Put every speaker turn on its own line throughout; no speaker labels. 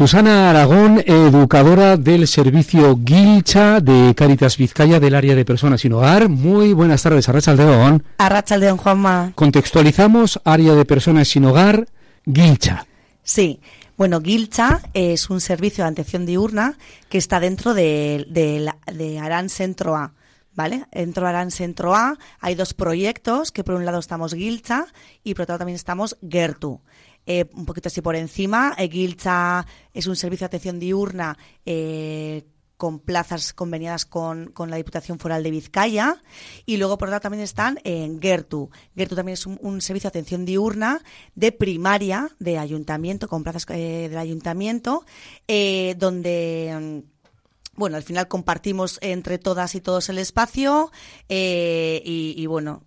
Susana Aragón, educadora del servicio Guilcha de Caritas Vizcaya del área de personas sin hogar. Muy buenas tardes, Arrachaldeón.
Arrachaldeón, Juanma.
Contextualizamos área de personas sin hogar, Guilcha.
Sí. Bueno, Guilcha es un servicio de atención diurna que está dentro de, de, de Arán Centro A. ¿Vale? Dentro de Arán Centro A hay dos proyectos, que por un lado estamos Guilcha y por otro lado también estamos Gertu. Eh, un poquito así por encima, eh, Guilcha es un servicio de atención diurna eh, con plazas conveniadas con, con, la Diputación Foral de Vizcaya. Y luego, por otro también están en Gertu. Gertu también es un, servicio de atención diurna de primaria de ayuntamiento, con plazas del ayuntamiento, donde bueno, al final compartimos entre todas y todos el espacio y, bueno,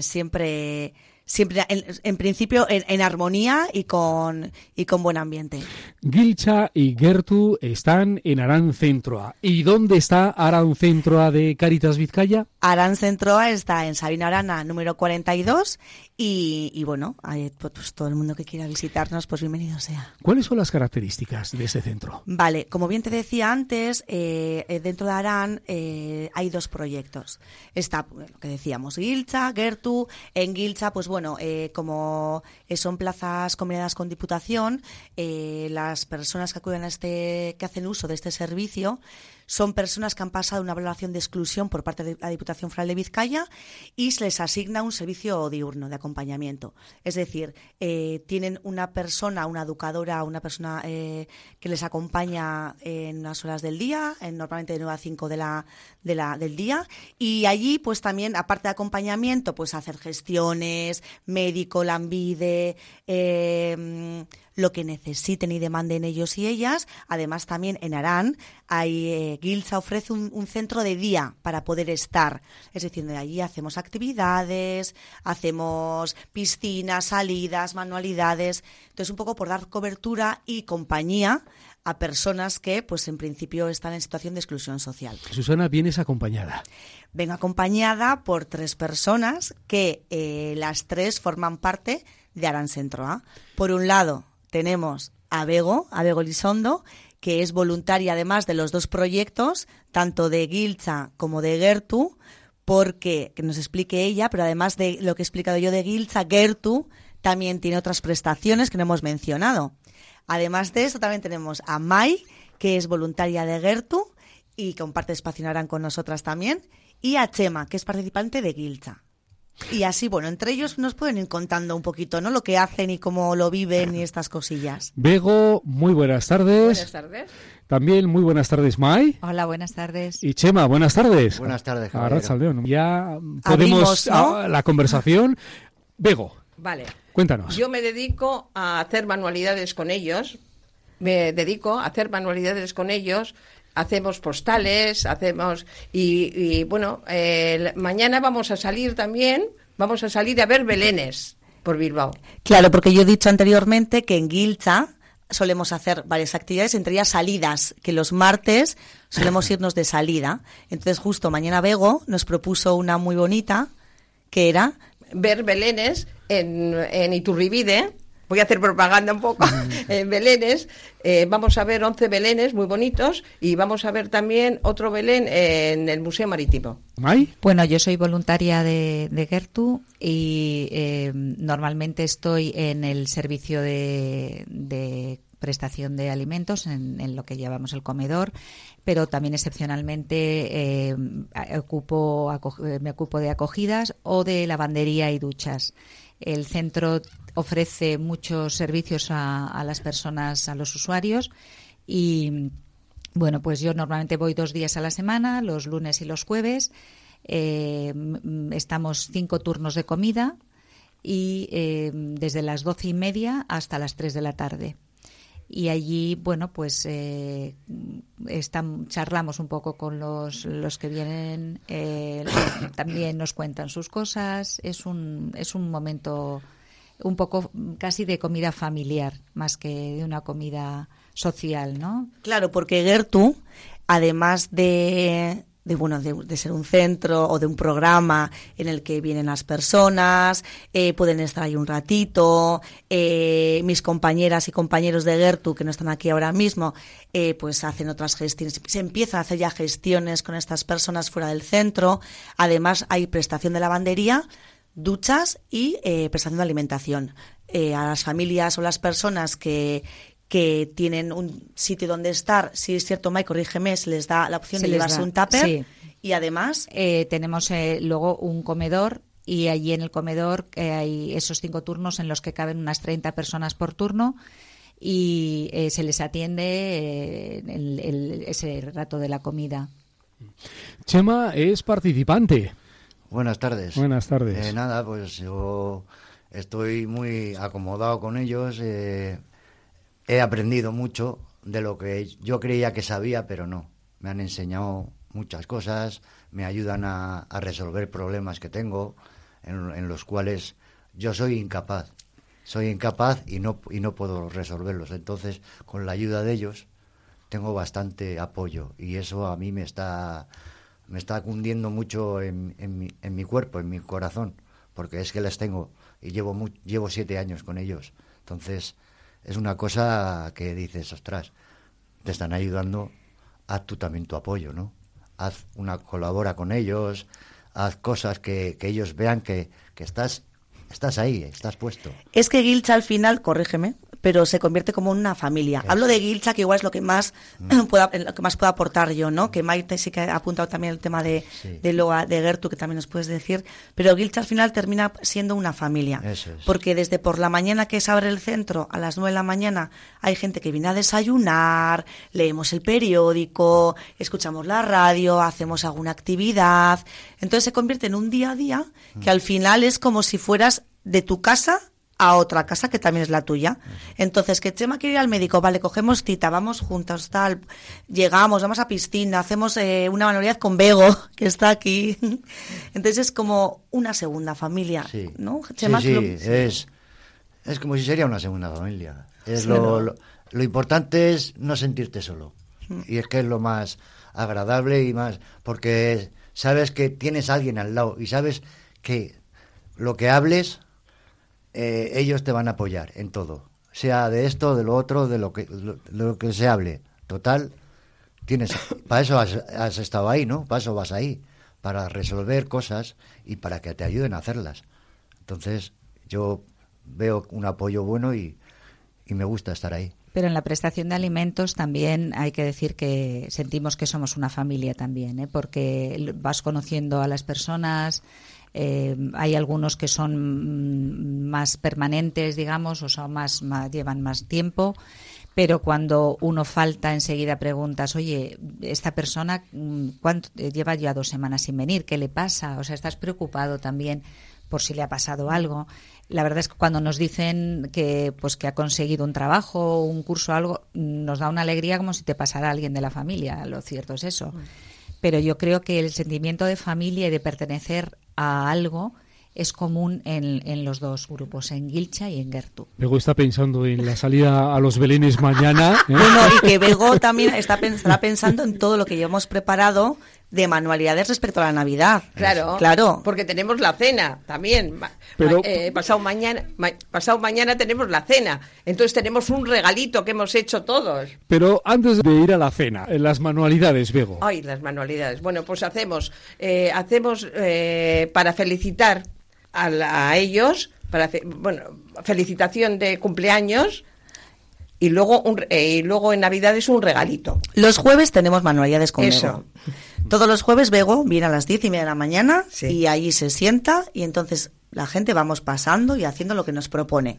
siempre siempre en, en principio en, en, armonía y con y con buen ambiente.
Gilcha y Gertu están en Arán Centroa. ¿Y dónde está Arán Centroa de Caritas Vizcaya?
Arán Centroa está en Sabina Arana número 42 y, y bueno, hay, pues todo el mundo que quiera visitarnos, pues bienvenido sea.
¿Cuáles son las características de este centro?
Vale, como bien te decía antes, eh, dentro de Arán eh, hay dos proyectos. Está lo que decíamos, Gilcha, Gertu. En Gilcha, pues bueno, eh, como son plazas combinadas con Diputación, eh, las personas que acuden a este, que hacen uso de este servicio, son personas que han pasado una valoración de exclusión por parte de la Diputación Foral de Vizcaya y se les asigna un servicio diurno de acompañamiento. Es decir, eh, tienen una persona, una educadora, una persona eh, que les acompaña en unas horas del día, en, normalmente de 9 a 5 de la, de la, del día, y allí pues también, aparte de acompañamiento, pues hacer gestiones, médico, lambide, eh, lo que necesiten y demanden ellos y ellas. Además, también en Arán hay, eh, Gilsa ofrece un, un, centro de día para poder estar. Es decir, de allí hacemos actividades, hacemos piscinas, salidas, manualidades. Entonces, un poco por dar cobertura y compañía a personas que, pues en principio, están en situación de exclusión social.
Susana, vienes acompañada.
Vengo acompañada por tres personas que eh, las tres forman parte de Arán Centro A. Por un lado, tenemos a Bego, a Bego Lisondo, que es voluntaria además de los dos proyectos, tanto de Gilcha como de Gertu, porque, que nos explique ella, pero además de lo que he explicado yo de Gilcha, Gertu también tiene otras prestaciones que no hemos mencionado. Además de eso, también tenemos a Mai, que es voluntaria de Gertu y comparte espacio con nosotras también, y a Chema, que es participante de Gilcha. Y así, bueno, entre ellos nos pueden ir contando un poquito, ¿no? Lo que hacen y cómo lo viven y estas cosillas.
Bego, muy buenas tardes.
Buenas tardes.
También muy buenas tardes, Mai.
Hola, buenas tardes.
Y Chema, buenas tardes.
Buenas tardes,
Ahora Saldeón. Ya podemos
Abrimos, ¿no?
a la conversación. Bego,
Vale.
cuéntanos.
Yo me dedico a hacer manualidades con ellos. Me dedico a hacer manualidades con ellos. Hacemos postales, hacemos. Y, y bueno, eh, mañana vamos a salir también. Vamos a salir a ver Belenes por Bilbao.
Claro, porque yo he dicho anteriormente que en Gilcha solemos hacer varias actividades, entre ellas salidas, que los martes solemos irnos de salida. Entonces, justo mañana Bego nos propuso una muy bonita, que era
ver Belenes en, en Iturribide. Voy a hacer propaganda un poco en Belenes. Eh, vamos a ver 11 Belenes muy bonitos y vamos a ver también otro Belén en el Museo Marítimo.
¿Mai?
Bueno, yo soy voluntaria de, de Gertu y eh, normalmente estoy en el servicio de, de prestación de alimentos, en, en, lo que llamamos el comedor, pero también excepcionalmente eh, ocupo, me ocupo de acogidas o de lavandería y duchas. El centro ofrece muchos servicios a, las personas, a los usuarios y bueno, pues yo normalmente voy dos días a la semana, los lunes y los jueves. Eh, estamos cinco turnos de comida y eh, desde las doce y media hasta las tres de la tarde y allí, bueno, pues eh, están, charlamos un poco con los, los que vienen, eh, también nos cuentan sus cosas, es un, es un momento un poco casi de comida familiar, más que de una comida social, ¿no?
Claro, porque Gertu, además de, de bueno de, ser un centro o de un programa en el que vienen las personas eh, pueden estar ahí un ratito eh, mis compañeras y compañeros de Gertu que no están aquí ahora mismo eh, pues hacen otras gestiones. Se empieza a hacer ya gestiones con estas personas fuera del centro. Además hay prestación de lavandería duchas y prestación de alimentación. A las familias o las personas que, que tienen un sitio donde estar, si es cierto, Mike, corrígeme, se les da la opción de llevarse un tupper. Y además.
Eh, tenemos eh, luego un comedor y allí en el comedor eh, hay esos cinco turnos en los que caben unas 30 personas por turno y se les atiende ese rato de la comida.
Chema es participante.
Buenas tardes.
Buenas tardes.
nada, pues yo estoy muy acomodado con ellos he aprendido mucho de lo que yo creía que sabía, pero no. Me han enseñado muchas cosas, me ayudan a, resolver problemas que tengo, en, los cuales yo soy incapaz. Soy incapaz y no, y no puedo resolverlos. Entonces, con la ayuda de ellos, tengo bastante apoyo y eso a mí me está, me está cundiendo mucho en, en, mi, cuerpo, en mi corazón, porque es que les tengo y llevo, llevo siete años con ellos. Entonces, es una cosa que dices, ostras, te están ayudando, haz tú también tu apoyo, ¿no? Haz una colabora con ellos, haz cosas que, que ellos vean que, que estás, estás ahí, estás puesto.
Es que Gilcha al final, corrígeme, pero se convierte como una familia. Hablo de Gilcha, que igual es lo que más mm. pueda, lo que más puedo aportar yo, ¿no? Que Maite sí que ha apuntado también el tema de, de Loa, de Gertu, que también nos puedes decir. Pero Gilcha al final termina siendo una familia. Porque desde por la mañana que se abre el centro, a las nueve de la mañana, hay gente que viene a desayunar, leemos el periódico, escuchamos la radio, hacemos alguna actividad. Entonces se convierte en un día a día que mm. al final es como si fueras de tu casa a otra casa que también es la tuya. Entonces, que Chema quiere ir al médico, vale, cogemos cita, vamos juntos, tal, llegamos, vamos a piscina, hacemos eh, una manualidad con Bego, que está aquí. Entonces es como una segunda familia, ¿no?
Chema, sí, es, es como si sería una segunda familia. Es lo, lo, importante es no sentirte solo. Mm. Y es que es lo más agradable y más, porque sabes que tienes a alguien al lado y sabes que lo que hables eh, ellos te van a apoyar en todo, sea de esto, de lo otro, de lo que, lo, que se hable. Total, tienes, para eso has, estado ahí, ¿no? Para eso vas ahí, para resolver cosas y para que te ayuden a hacerlas. Entonces, yo veo un apoyo bueno y, y me gusta estar ahí.
Pero en la prestación de alimentos también hay que decir que sentimos que somos una familia también, ¿eh? porque vas conociendo a las personas, eh, hay algunos que son mm, más permanentes, digamos, o sea, más, llevan más tiempo pero cuando uno falta enseguida preguntas, oye, esta persona mm, ¿cuánto, eh, lleva ya dos semanas sin venir, ¿qué le pasa? O sea, estás preocupado también por si le ha pasado algo. La verdad es que cuando nos dicen que pues que ha conseguido un trabajo, un curso, algo, nos da una alegría como si te pasara alguien de la familia. Lo cierto es eso. Pero yo creo que el sentimiento de familia y de pertenecer a algo es común en, en, los dos grupos, en Gilcha y en Gertu.
Bego está pensando en la salida a los Belenes mañana.
¿eh? Bueno, y que Bego también está, estará pensando en todo lo que llevamos preparado de manualidades respecto a la Navidad.
Claro, claro. Porque tenemos la cena también. Pero, eh, pasado mañana, pasado mañana tenemos la cena. Entonces tenemos un regalito que hemos hecho todos.
Pero antes de ir a la cena, en las manualidades, Bego.
Ay, las manualidades. Bueno, pues hacemos, eh, hacemos eh, para felicitar a, ellos, para bueno, felicitación de cumpleaños y luego un, y luego en Navidad es un regalito.
Los jueves tenemos manualidades con Eso. Todos los jueves Bego viene a las diez y media de la mañana y allí se sienta y entonces la gente vamos pasando y haciendo lo que nos propone.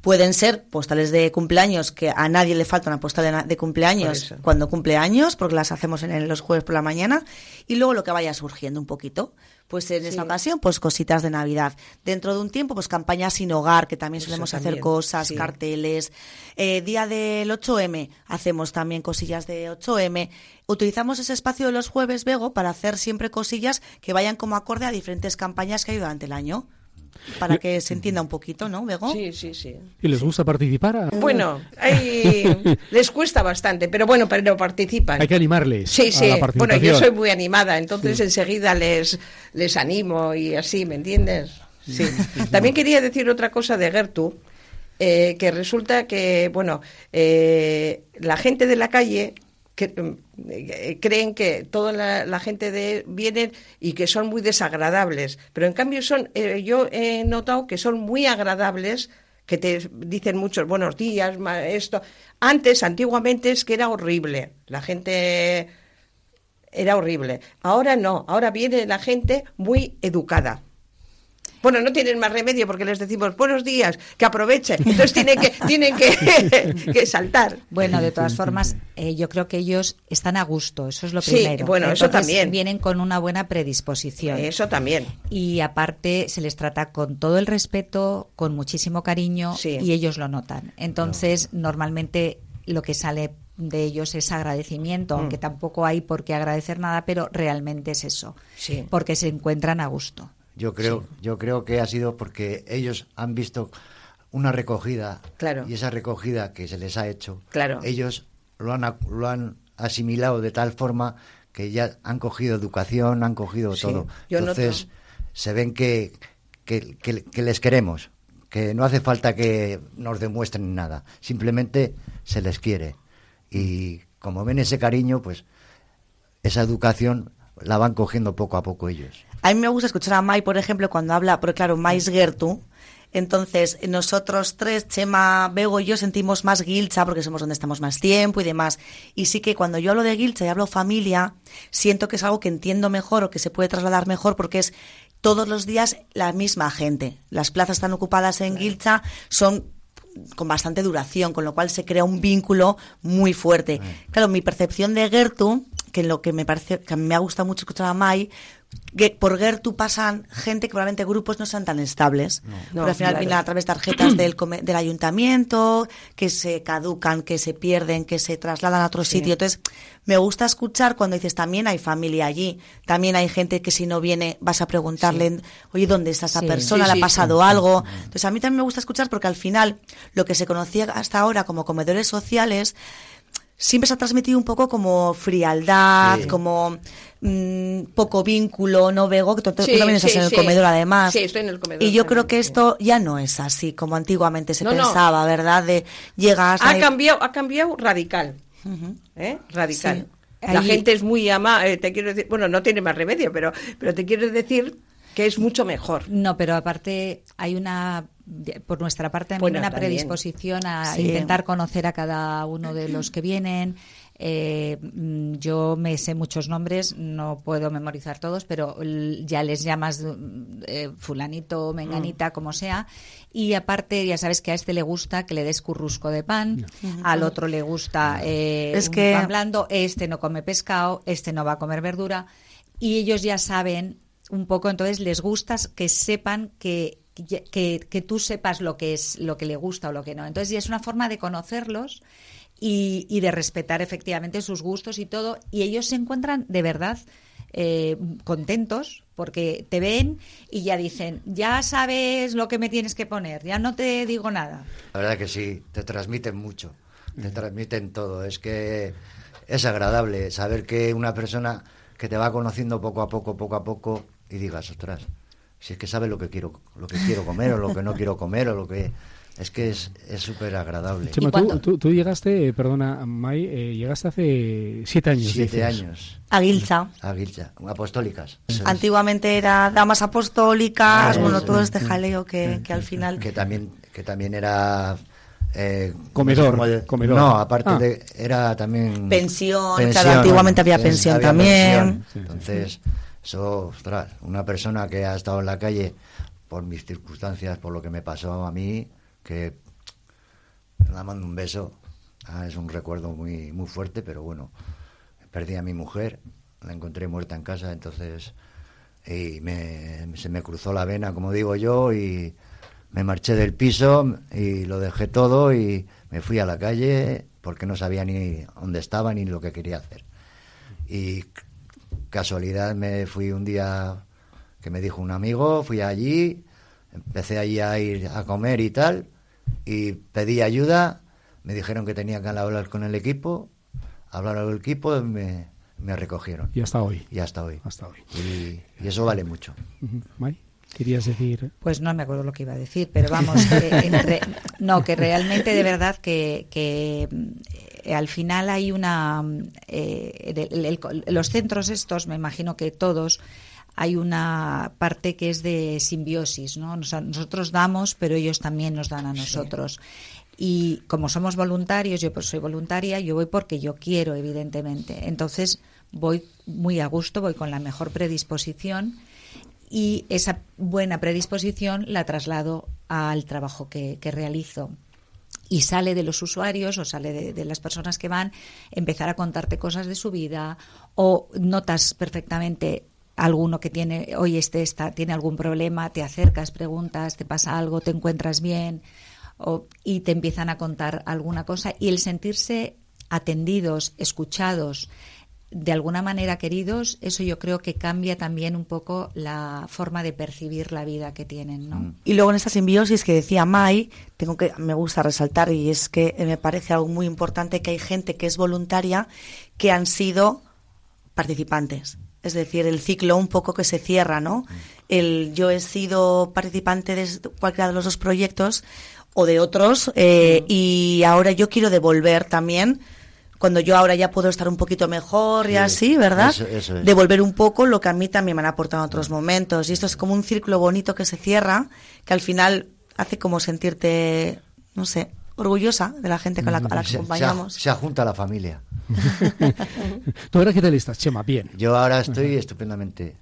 Pueden ser postales de cumpleaños, que a nadie le falta una postal de, cumpleaños cuando cumple años, porque las hacemos en los jueves por la mañana, y luego lo que vaya surgiendo un poquito. Pues en esta ocasión, pues cositas de Navidad. Dentro de un tiempo, pues campañas sin hogar, que también solemos hacer cosas, carteles. Eh, día del 8M, hacemos también cosillas de 8M. Utilizamos ese espacio de los jueves, Bego, para hacer siempre cosillas que vayan como acorde a diferentes campañas que hay durante el año. Para que se entienda un poquito, ¿no, Bego?
Sí, sí, sí.
¿Y les gusta participar?
Bueno, hay- les cuesta bastante, pero bueno, pero participan.
Hay que animarles
Sí,
a
sí.
la
Bueno, yo soy muy animada, entonces enseguida les, les animo y así, ¿me entiendes? Sí. También quería decir otra cosa de Gertu, eh, que resulta que, bueno, eh, la gente de la calle creen que toda la, gente de vienen y que son muy desagradables, pero en cambio son, eh, yo he notado que son muy agradables que te dicen muchos buenos días, esto. Antes, antiguamente, es que era horrible. La gente era horrible. Ahora no, ahora viene la gente muy educada. Bueno, no tienen más remedio porque les decimos buenos días, que aprovechen. Entonces tienen que, tienen que, que saltar.
Bueno, de todas formas, eh, yo creo que ellos están a gusto, eso es lo
Sí,
primero.
bueno, eso también.
Vienen con una buena predisposición.
Eso también.
Y aparte se les trata con todo el respeto, con muchísimo cariño
Sí.
y ellos lo notan. Entonces, normalmente lo que sale de ellos es agradecimiento,
Mm.
aunque tampoco hay por qué agradecer nada, pero realmente es eso,
Sí.
porque se encuentran a gusto.
Yo creo, yo creo que ha sido porque ellos han visto una recogida
Claro.
y esa recogida que se les ha hecho,
Claro.
ellos lo han, lo han asimilado de tal forma que ya han cogido educación, han cogido
Sí,
todo.
yo
Entonces
noto.
se ven que, que, que- que les queremos, que no hace falta que nos demuestren nada, simplemente se les quiere. Y como ven ese cariño, pues esa educación la van cogiendo poco a poco ellos.
A mí me gusta escuchar a Mai, por ejemplo, cuando habla, porque claro, Mai es Gertu. Entonces, nosotros tres, Chema, Bego y yo, sentimos más Gilcha porque somos donde estamos más tiempo y demás. Y sí que cuando yo hablo de Gilcha y hablo familia, siento que es algo que entiendo mejor o que se puede trasladar mejor porque es todos los días la misma gente. Las plazas están ocupadas en Gilcha, son con bastante duración, con lo cual se crea un vínculo muy fuerte. Claro, mi percepción de Gertu, que lo que me parece que a mí me ha gustado mucho escuchar a Mai, que por Gertu pasan gente que probablemente grupos no sean tan estables.
No,
Porque al final
claro.
vienen a través de tarjetas del, del ayuntamiento, que se caducan, que se pierden, que se trasladan a otro sitio. Entonces, me gusta escuchar cuando dices también hay familia allí, también hay gente que si no viene vas a preguntarle, oye, ¿dónde está esa
Sí.
persona?
Sí,
¿Le ha
sí,
pasado algo? Entonces, a mí también me gusta escuchar porque al final lo que se conocía hasta ahora como comedores sociales siempre se ha transmitido un poco como frialdad,
Sí.
como mm, poco vínculo, no vego, que tú, tú
Sí,
también estás
sí,
en el
sí.
comedor además.
Sí, estoy en el comedor
Y yo creo que esto ya no es así como antiguamente se
No, no.
pensaba, ¿verdad? De llegas
Ha
ahí-
cambiado, ha cambiado radical. ¿eh? Radical.
Sí.
La
Ahí-
gente es muy ama, eh, te quiero decir, bueno, no tiene más remedio, pero, pero te quiero decir que es mucho mejor.
No, pero aparte hay una, por nuestra parte, también
Bueno,
una
también.
predisposición a
Sí.
intentar conocer a cada uno de los que vienen. Eh, mm, yo me sé muchos nombres, no puedo memorizar todos, pero ya les llamas mm, eh, fulanito, menganita, como sea. Y aparte, ya sabes que a este le gusta que le des currusco de pan, al otro le gusta eh,
Es
un
que-
pan blando, este no come pescado, este no va a comer verdura. Y ellos ya saben un poco, entonces les gusta que sepan que, que, tú sepas lo que es lo que le gusta o lo que no. Entonces ya es una forma de conocerlos y, y de respetar efectivamente sus gustos y todo. Y ellos se encuentran de verdad eh, contentos porque te ven y ya dicen, ya sabes lo que me tienes que poner, ya no te digo nada.
La verdad que sí, te transmiten mucho, te transmiten todo. Es que es agradable saber que una persona que te va conociendo poco a poco, poco a poco, y digas, ostras, si es que sabe lo que quiero, lo que quiero comer o lo que no quiero comer o lo que es que es es súper agradable.
Chema,
¿Y
tú, tú, tú llegaste, eh, perdona, May, eh, llegaste hace siete años.
Siete
dices.
años.
a Guilcha.
A Guilcha, apostólicas. Es.
Antiguamente era damas apostólicas,
Ah,
bueno,
eso.
todo este jaleo que, que al final...
que también que también era eh,
Comedor,
¿cómo se-
comedor.
no aparte
Ah.
de era también
Pensión, claro, antiguamente había pensión también.
pensión. entonces eso ostras, una persona que ha estado en la calle por mis circunstancias por lo que me pasó a mí que la mando un beso Ah, es un recuerdo muy muy fuerte pero bueno perdí a mi mujer la encontré muerta en casa entonces y se me cruzó la vena, como digo yo, y me marché del piso y lo dejé todo y me fui a la calle porque no sabía ni dónde estaba ni lo que quería hacer. Y casualidad me fui un día que me dijo un amigo, fui allí, empecé allí a ir a comer y tal, y pedí ayuda, me dijeron que tenía que hablar con el equipo, hablar con el equipo, y me, me recogieron.
Y hasta hoy.
Y hasta hoy.
Hasta hoy.
Y, y eso vale mucho.
May, ¿Querías decir?
Pues no me acuerdo lo que iba a decir, pero vamos, que entre- no, que realmente de verdad que, que, eh, al final hay una... mm, eh, el- el- los centros estos, me imagino que todos, hay una parte que es de simbiosis, ¿no? O sea, nosotros damos, pero ellos también nos dan a nosotros. Y como somos voluntarios, yo pues soy voluntaria, yo voy porque yo quiero, evidentemente. Entonces voy muy a gusto, voy con la mejor predisposición y esa buena predisposición la traslado al trabajo que, que realizo. Y sale de los usuarios o sale de, las personas que van empezar a contarte cosas de su vida o notas perfectamente alguno que tiene, hoy este está, tiene algún problema, te acercas, preguntas, te pasa algo, te encuentras bien o- y te empiezan a contar alguna cosa y el sentirse atendidos, escuchados, de alguna manera queridos, eso yo creo que cambia también un poco la forma de percibir la vida que tienen, ¿no?
Y luego en esa simbiosis que decía Mai, tengo que me gusta resaltar y es que me parece algo muy importante que hay gente que es voluntaria que han sido participantes. Es decir, el ciclo un poco que se cierra, ¿no? El yo he sido participante de cualquiera de los dos proyectos o de otros eh, y ahora yo quiero devolver también cuando yo ahora ya puedo estar un poquito mejor y
Sí,
así, ¿verdad?
eso- eso es.
Devolver un poco lo que a mí también me han aportado en otros momentos. Y esto es como un círculo bonito que se cierra, que al final hace como sentirte, no sé, orgullosa de la gente con la, a la que
Se, se,
acompañamos.
se ajunta la familia.
¿Tú ahora qué tal estás, Chema? Bien.
Yo ahora estoy estupendamente.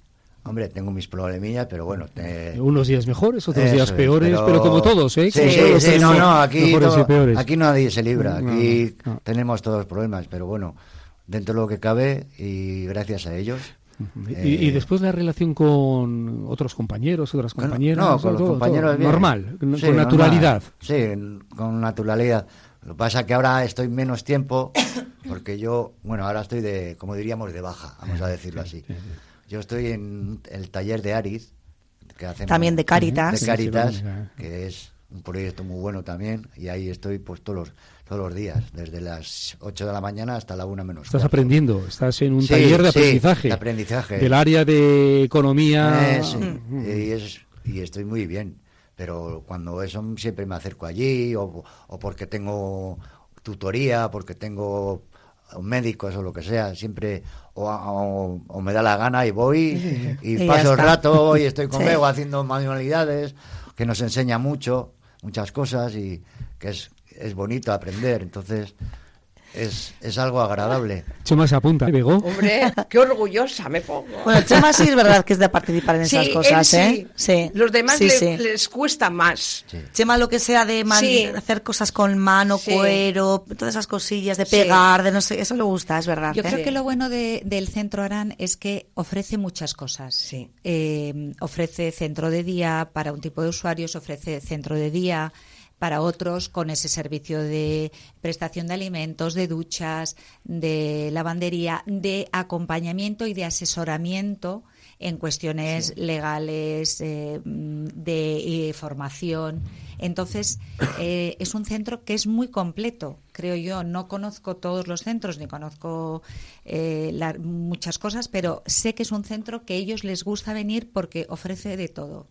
Hombre, tengo mis problemillas, pero bueno. te-
Unos días mejores, otros
Eso
días
es,
peores, pero... como todos, ¿eh?
Sí,
Como
sí,
todos
sí, no, no, aquí, todo- aquí nadie se libra, aquí
no, no.
tenemos todos problemas, pero bueno, dentro de lo que cabe y gracias a ellos.
Y,
eh,
y después la relación con otros compañeros, otras compañeras.
no, con los
todo,
compañeros
todo,
bien.
normal, con
Sí,
con
normal.
naturalidad.
Sí, con naturalidad. Lo que pasa es que ahora estoy menos tiempo, porque yo, bueno, ahora estoy de, como diríamos, de baja, vamos a decirlo así. Yo estoy en el taller de Ariz, que hacemos,
También de Cáritas.
de Cáritas,
Sí, sí, sí.
que es un proyecto muy bueno también, y ahí estoy pues todos los, todos los días, desde las 8 de la mañana hasta la 1 menos
Estás aprendiendo, estás en un
Sí,
taller de
sí,
aprendizaje.
de aprendizaje.
Del área de economía.
Eh, sí,
Mm.
y, es- y estoy muy bien. Pero cuando eso siempre me acerco allí, o, o porque tengo tutoría, porque tengo médicos o lo que sea, siempre o, o- o me da la gana y voy y, paso el rato y estoy con
Sí.
Bego haciendo manualidades, que nos enseña mucho, muchas cosas y que es, es bonito aprender. Entonces es, es algo agradable.
Chema se apunta. ¿Bego?
Hombre, qué orgullosa me pongo.
Bueno, Chema sí es verdad que es de participar en
Sí,
esas
él
cosas,
sí.
¿eh? Sí.
Los demás
Sí,
le-
sí.
les cuesta más.
Sí.
Chema lo que sea de man-
Sí.
hacer cosas con mano,
Sí.
cuero, todas esas cosillas de
Sí.
pegar, de no sé, eso le gusta, es verdad.
Yo
¿eh?
creo que lo bueno de- del Centro Arán es que ofrece muchas cosas.
Sí.
Eh, ofrece centro de día para un tipo de usuarios, ofrece centro de día para otros con ese servicio de prestación de alimentos, de duchas, de lavandería, de acompañamiento y de asesoramiento en cuestiones legales, eh, de eh, formación. Entonces, eh, es un centro que es muy completo, creo yo. No conozco todos los centros ni conozco la- muchas cosas, pero sé que es un centro que a ellos les gusta venir porque ofrece de todo.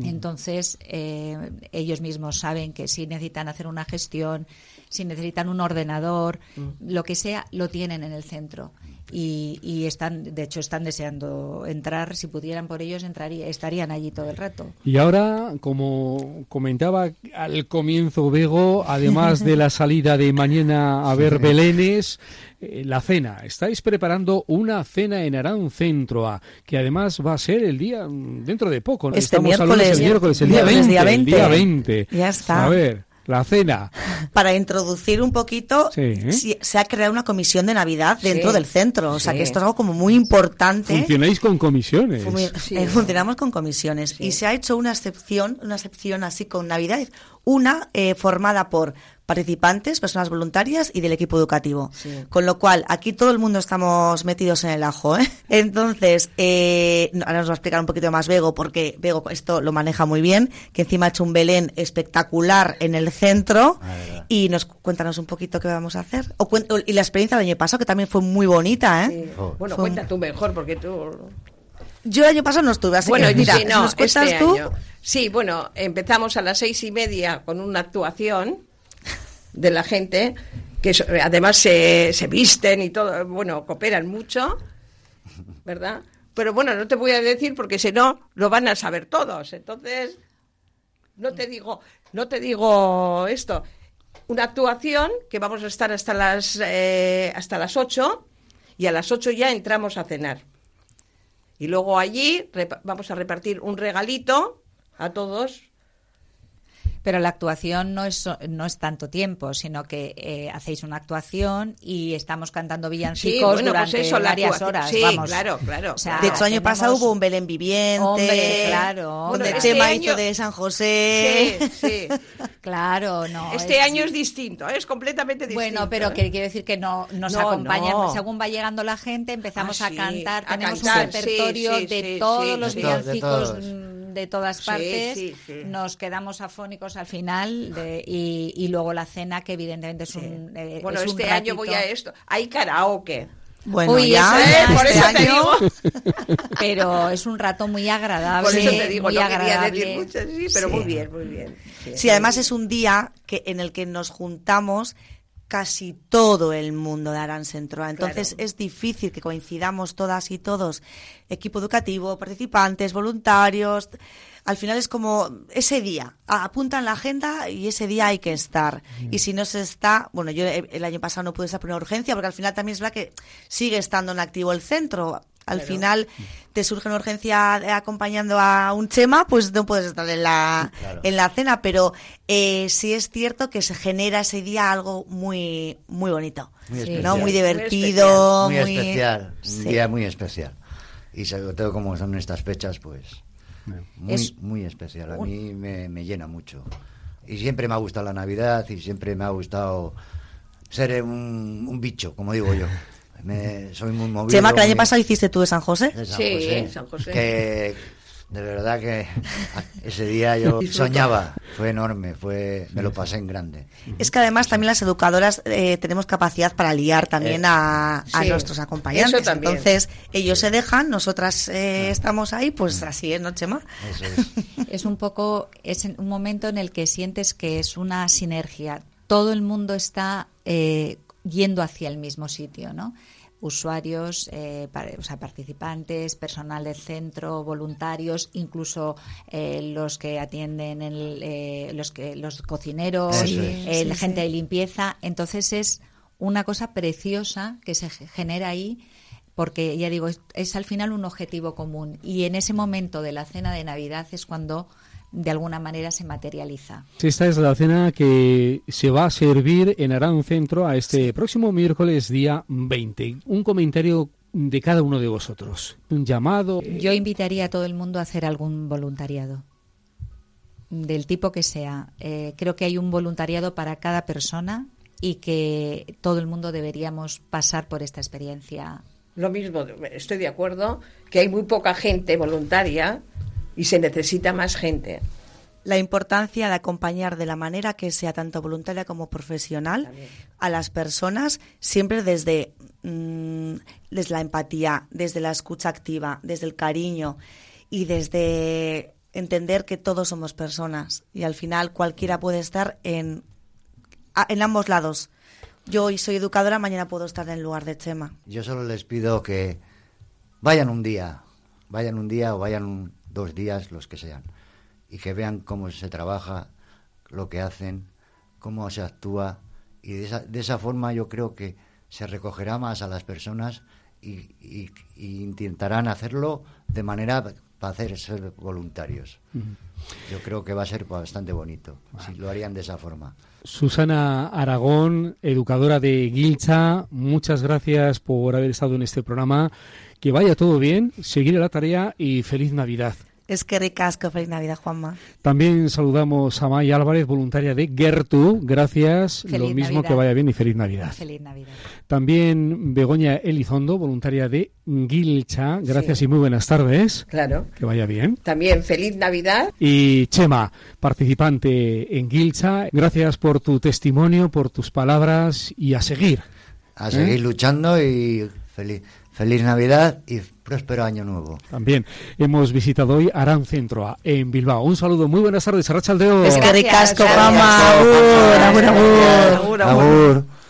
Entonces, eh, ellos mismos saben que si necesitan hacer una gestión, si necesitan un ordenador, lo que sea, lo tienen en el centro. Y, y están, de hecho, están deseando entrar. Si pudieran por ellos, entraría, estarían allí todo el rato.
Y ahora, como comentaba al comienzo Bego, además de la salida de mañana a ver Belénes, eh, la cena. Estáis preparando una cena en Arán Centro A, que además va a ser el día mm, dentro de poco. ¿no?
Este
Estamos hablando
miércoles.
del miércoles, el día
Miércoles,
20,
día
el día
20.
20.
Ya está.
A ver, la cena.
Para introducir un poquito,
Sí, ¿eh?
si- se ha creado una comisión de Navidad dentro
Sí.
del centro. O sea
Sí.
que esto es algo como muy importante.
Funcionáis con comisiones.
Eh, funcionamos con comisiones y se ha hecho una excepción, una excepción así con Navidad, una eh, formada por participantes, personas voluntarias y del equipo educativo.
Sí.
Con lo cual, aquí todo el mundo estamos metidos en el ajo. ¿eh? Entonces, eh, ahora nos va a explicar un poquito más Bego, porque Bego esto lo maneja muy bien, que encima ha hecho un Belén espectacular en el centro.
Ah,
y nos cuéntanos un poquito qué vamos a hacer. O, y la experiencia del año pasado, que también fue muy bonita. ¿eh?
Sí.
Oh.
Bueno,
Fue-
cuenta tú mejor, porque tú...
Yo el año pasado no estuve, así
Bueno,
que mira,
sí,
si
no,
nos cuentas
este
tú.
año. Sí, bueno, empezamos a las seis y media con una actuación de la gente, que además se, se visten y todo, bueno, cooperan mucho, ¿verdad? Pero bueno, no te voy a decir porque si no, lo van a saber todos. Entonces, no te digo, no te digo esto. Una actuación que vamos a estar hasta las eh, hasta las 8 y a las 8 ya entramos a cenar. Y luego allí vamos a repartir un regalito a todos.
Pero la actuación no es, no es tanto tiempo, sino que eh, hacéis una actuación y estamos cantando villancicos
bueno, pues
durante
eso,
varias horas.
Sí,
vamos.
claro, claro.
O sea,
De hecho, año
tenemos-
pasado hubo un Belén viviente.
Hombre, claro.
Bueno,
de
este
Chema
año-
hizo de San José.
Sí, sí.
Claro, no.
Este año es distinto, es completamente distinto.
Bueno, pero
¿eh?
que quiero decir que no nos
No,
acompañan,
no.
según va llegando la gente, empezamos
Ah,
a
sí,
cantar,
a
tenemos
cantar,
un repertorio
sí,
de
sí,
todos
sí,
los villancicos
todos.
De todas
Sí,
partes,
sí, sí.
nos quedamos afónicos al final de- y, y luego la cena que evidentemente es
Sí.
un eh,
bueno,
es un
este año voy a esto. Hay karaoke.
Bueno,
Uy,
ya,
eso,
¿eh? Por
este
eso te
año.
digo.
pero es un rato muy agradable,
Por eso te digo,
muy
no quería
agradable.
decir mucho, sí, pero
Sí.
muy bien, muy bien.
Sí, además es un día que en el que nos juntamos casi todo el mundo de Arán Centroa. Entonces
Claro.
es difícil que coincidamos todas y todos, equipo educativo, participantes, voluntarios. Al final es como ese día, apuntan la agenda y ese día hay que estar. Y si no se está, bueno, yo el el año pasado no pude estar por una urgencia porque al final también es verdad que sigue estando en activo el centro. Al
Claro.
final te surge una urgencia de- acompañando a un chema, pues no puedes estar en la,
Claro.
en la cena, pero eh, sí es cierto que se genera ese día algo muy muy bonito,
Muy
Sí.
¿no? Muy
Muy
divertido,
Muy especial, un
sí.
día muy especial. Y sobre todo como son estas fechas, pues muy,
Es-
muy especial. A mí me, me llena mucho. Y siempre me ha gustado la Navidad y siempre me ha gustado ser un, un bicho, como digo yo. Me- soy muy movido.
Chema, que el año pasado hiciste tú de San José.
de San
Sí,
José,
San José.
Que de verdad que ese día yo soñaba. Fue enorme, fue me lo pasé en grande.
Es que además también las educadoras eh, tenemos capacidad para liar también
Eh,
a, a
sí,
nuestros acompañantes.
eso también.
Entonces, ellos se dejan, nosotras eh, estamos ahí, pues así es, ¿no, Chema?
Eso es.
Es un poco, es un momento en el que sientes que es una sinergia. Todo el mundo está eh, yendo hacia el mismo sitio, ¿no? Usuarios, eh, o sea, participantes, personal del centro, voluntarios, incluso eh, los que atienden, el, eh, los que los cocineros, eh,
Sí,
la gente
sí.
de limpieza. Entonces es una cosa preciosa que se ge- genera ahí porque ya digo, es, es al final un objetivo común y en ese momento de la cena de Navidad es cuando de alguna manera se materializa.
Esta es la cena que se va a servir en Arán Centro a este próximo miércoles día 20. Un comentario de cada uno de vosotros. Un llamado.
Yo invitaría a todo el mundo a hacer algún voluntariado, del tipo que sea. Eh, creo que hay un voluntariado para cada persona y que todo el mundo deberíamos pasar por esta experiencia.
Lo mismo, estoy de acuerdo, que hay muy poca gente voluntaria y se necesita más gente.
La importancia de acompañar de la manera que sea tanto voluntaria como profesional
También.
a las personas, siempre desde, mm, desde la empatía, desde la escucha activa, desde el cariño y desde entender que todos somos personas y al final cualquiera puede estar en, a- en ambos lados. Yo hoy soy educadora, mañana puedo estar en el lugar de Chema.
Yo solo les pido que vayan un día, vayan un día o vayan un- dos días, los que sean, y que vean cómo se trabaja, lo que hacen, cómo se actúa, y de esa, de esa forma yo creo que se recogerá más a las personas y, y- y intentarán hacerlo de manera para hacer ser voluntarios. Yo creo que va a ser bastante bonito si lo harían de esa forma.
Susana Aragón, educadora de Guilcha, muchas gracias por haber estado en este programa. Que vaya todo bien, seguir la tarea y feliz Navidad.
Es que ricasco, feliz Navidad, Juanma.
También saludamos a May Álvarez, voluntaria de Gertu. Gracias.
Feliz
Lo mismo
Navidad.
que vaya bien y feliz Navidad.
Feliz Navidad.
También Begoña Elizondo, voluntaria de Gilcha. Gracias y muy buenas tardes.
Claro.
Que vaya bien.
También feliz Navidad.
Y Chema, participante en Gilcha, gracias por tu testimonio, por tus palabras y a seguir.
A seguir luchando y feliz, feliz Navidad y próspero año nuevo.
También hemos visitado hoy Arán Centro en Bilbao. Un saludo, muy buenas tardes, Arrachaldeo.
Es que ricasco,
gracias.
Juanma. Agur, agur, agur.
Agur, agur.
Agur.